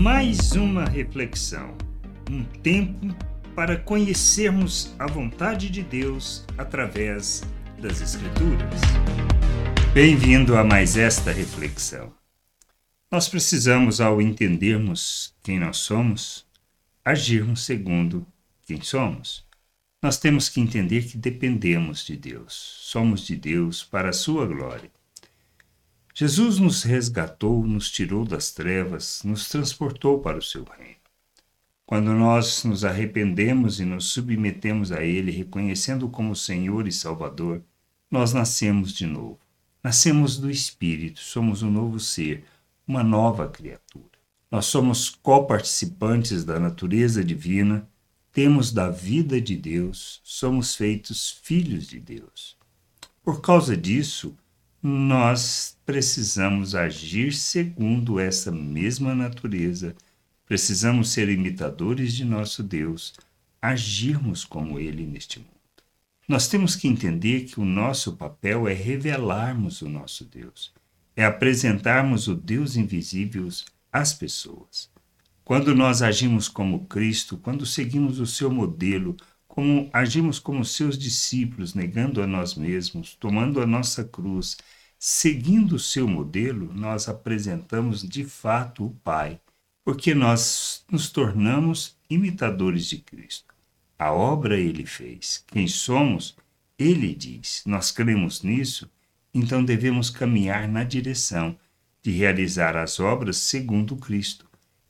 Mais uma reflexão, um tempo para conhecermos a vontade de Deus através das Escrituras. Bem-vindo a mais esta reflexão. Nós precisamos, ao entendermos quem nós somos, agirmos segundo quem somos. Nós temos que entender que dependemos de Deus, somos de Deus para a sua glória. Jesus nos resgatou, nos tirou das trevas, nos transportou para o seu reino. Quando nós nos arrependemos e nos submetemos a Ele, reconhecendo como Senhor e Salvador, nós nascemos de novo. Nascemos do Espírito, somos um novo ser, uma nova criatura. Nós somos coparticipantes da natureza divina, temos da vida de Deus, somos feitos filhos de Deus. Por causa disso, nós precisamos agir segundo essa mesma natureza, precisamos ser imitadores de nosso Deus, agirmos como Ele neste mundo. Nós temos que entender que o nosso papel é revelarmos o nosso Deus, é apresentarmos o Deus invisível às pessoas. Quando nós agimos como Cristo, quando seguimos o seu modelo, como agimos como seus discípulos, negando a nós mesmos, tomando a nossa cruz, seguindo o seu modelo, nós apresentamos de fato o Pai, porque nós nos tornamos imitadores de Cristo. A obra ele fez. Quem somos, ele diz. Nós cremos nisso, então devemos caminhar na direção de realizar as obras segundo Cristo.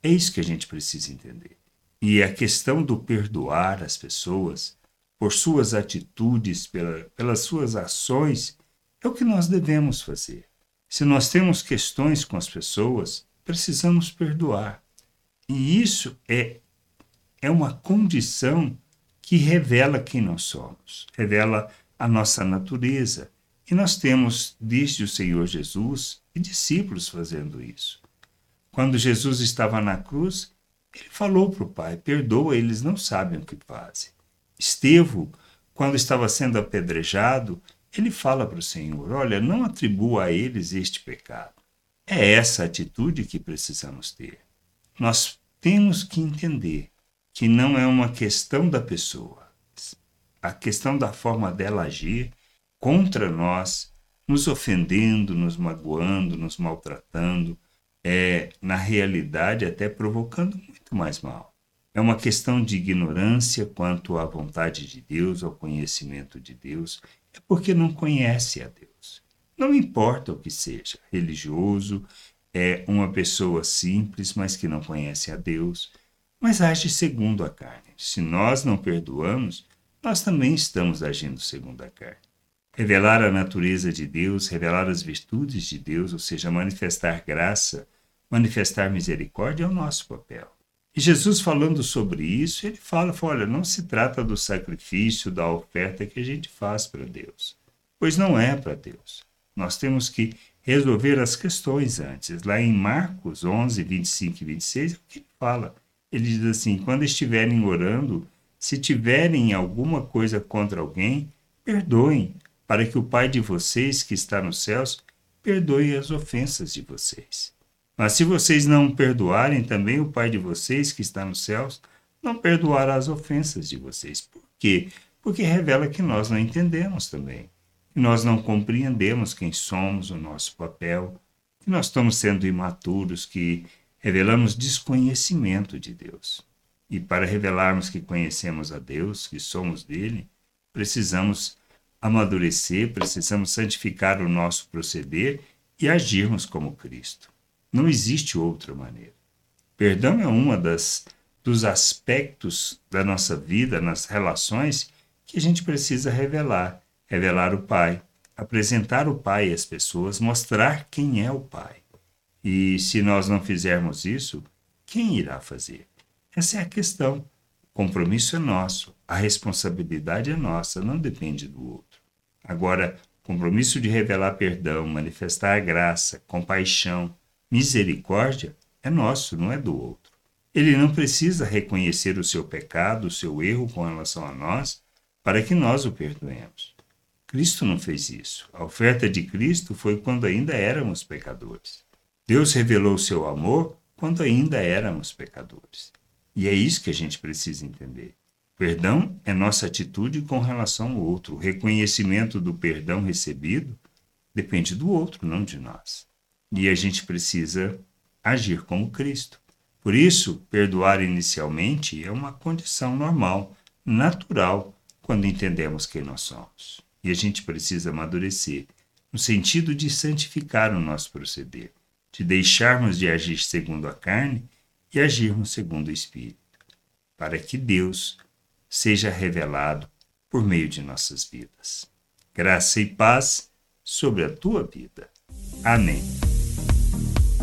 É isso que a gente precisa entender. E a questão do perdoar as pessoas por suas atitudes, pela, pelas suas ações, é o que nós devemos fazer. Se nós temos questões com as pessoas, precisamos perdoar. E isso é, é uma condição que revela quem nós somos, revela a nossa natureza. E nós temos, desde o Senhor Jesus, e discípulos fazendo isso. Quando Jesus estava na cruz, ele falou para o Pai: perdoa, eles não sabem o que fazem. Estevão, quando estava sendo apedrejado, ele fala para o Senhor: olha, não atribua a eles este pecado. É essa atitude que precisamos ter. Nós temos que entender que não é uma questão da pessoa, a questão da forma dela agir contra nós, nos ofendendo, nos magoando, nos maltratando, é, na realidade, até provocando muito mais mal. É uma questão de ignorância quanto à vontade de Deus, ao conhecimento de Deus, é porque não conhece a Deus. Não importa o que seja, religioso, é uma pessoa simples, mas que não conhece a Deus, mas age segundo a carne. Se nós não perdoamos, nós também estamos agindo segundo a carne. Revelar a natureza de Deus, revelar as virtudes de Deus, ou seja, manifestar graça, manifestar misericórdia é o nosso papel. E Jesus falando sobre isso, ele fala, olha, não se trata do sacrifício, da oferta que a gente faz para Deus, pois não é para Deus. Nós temos que resolver as questões antes. Lá em Marcos 11, 25 e 26, é o que ele fala? ele diz assim: quando estiverem orando, se tiverem alguma coisa contra alguém, perdoem, para que o Pai de vocês que está nos céus perdoe as ofensas de vocês. Mas se vocês não perdoarem, também o Pai de vocês que está nos céus não perdoará as ofensas de vocês. Por quê? Porque revela que nós não entendemos também, que nós não compreendemos quem somos, o nosso papel, que nós estamos sendo imaturos, que revelamos desconhecimento de Deus. E para revelarmos que conhecemos a Deus, que somos dele, precisamos amadurecer, precisamos santificar o nosso proceder e agirmos como Cristo. Não existe outra maneira. Perdão é uma das dos aspectos da nossa vida, nas relações que a gente precisa revelar, revelar o Pai, apresentar o Pai às pessoas, mostrar quem é o Pai. E se nós não fizermos isso, quem irá fazer? Essa é a questão. O compromisso é nosso, a responsabilidade é nossa, não depende do outro. Agora, compromisso de revelar perdão, manifestar graça, compaixão, misericórdia é nosso, não é do outro. Ele não precisa reconhecer o seu pecado, o seu erro com relação a nós, para que nós o perdoemos. Cristo não fez isso. A oferta de Cristo foi quando ainda éramos pecadores. Deus revelou seu amor quando ainda éramos pecadores. E é isso que a gente precisa entender. Perdão é nossa atitude com relação ao outro. O reconhecimento do perdão recebido depende do outro, não de nós. E a gente precisa agir como Cristo. Por isso, perdoar inicialmente é uma condição normal, natural, quando entendemos quem nós somos. E a gente precisa amadurecer, no sentido de santificar o nosso proceder, de deixarmos de agir segundo a carne e agirmos segundo o Espírito, para que Deus seja revelado por meio de nossas vidas. Graça e paz sobre a tua vida. Amém.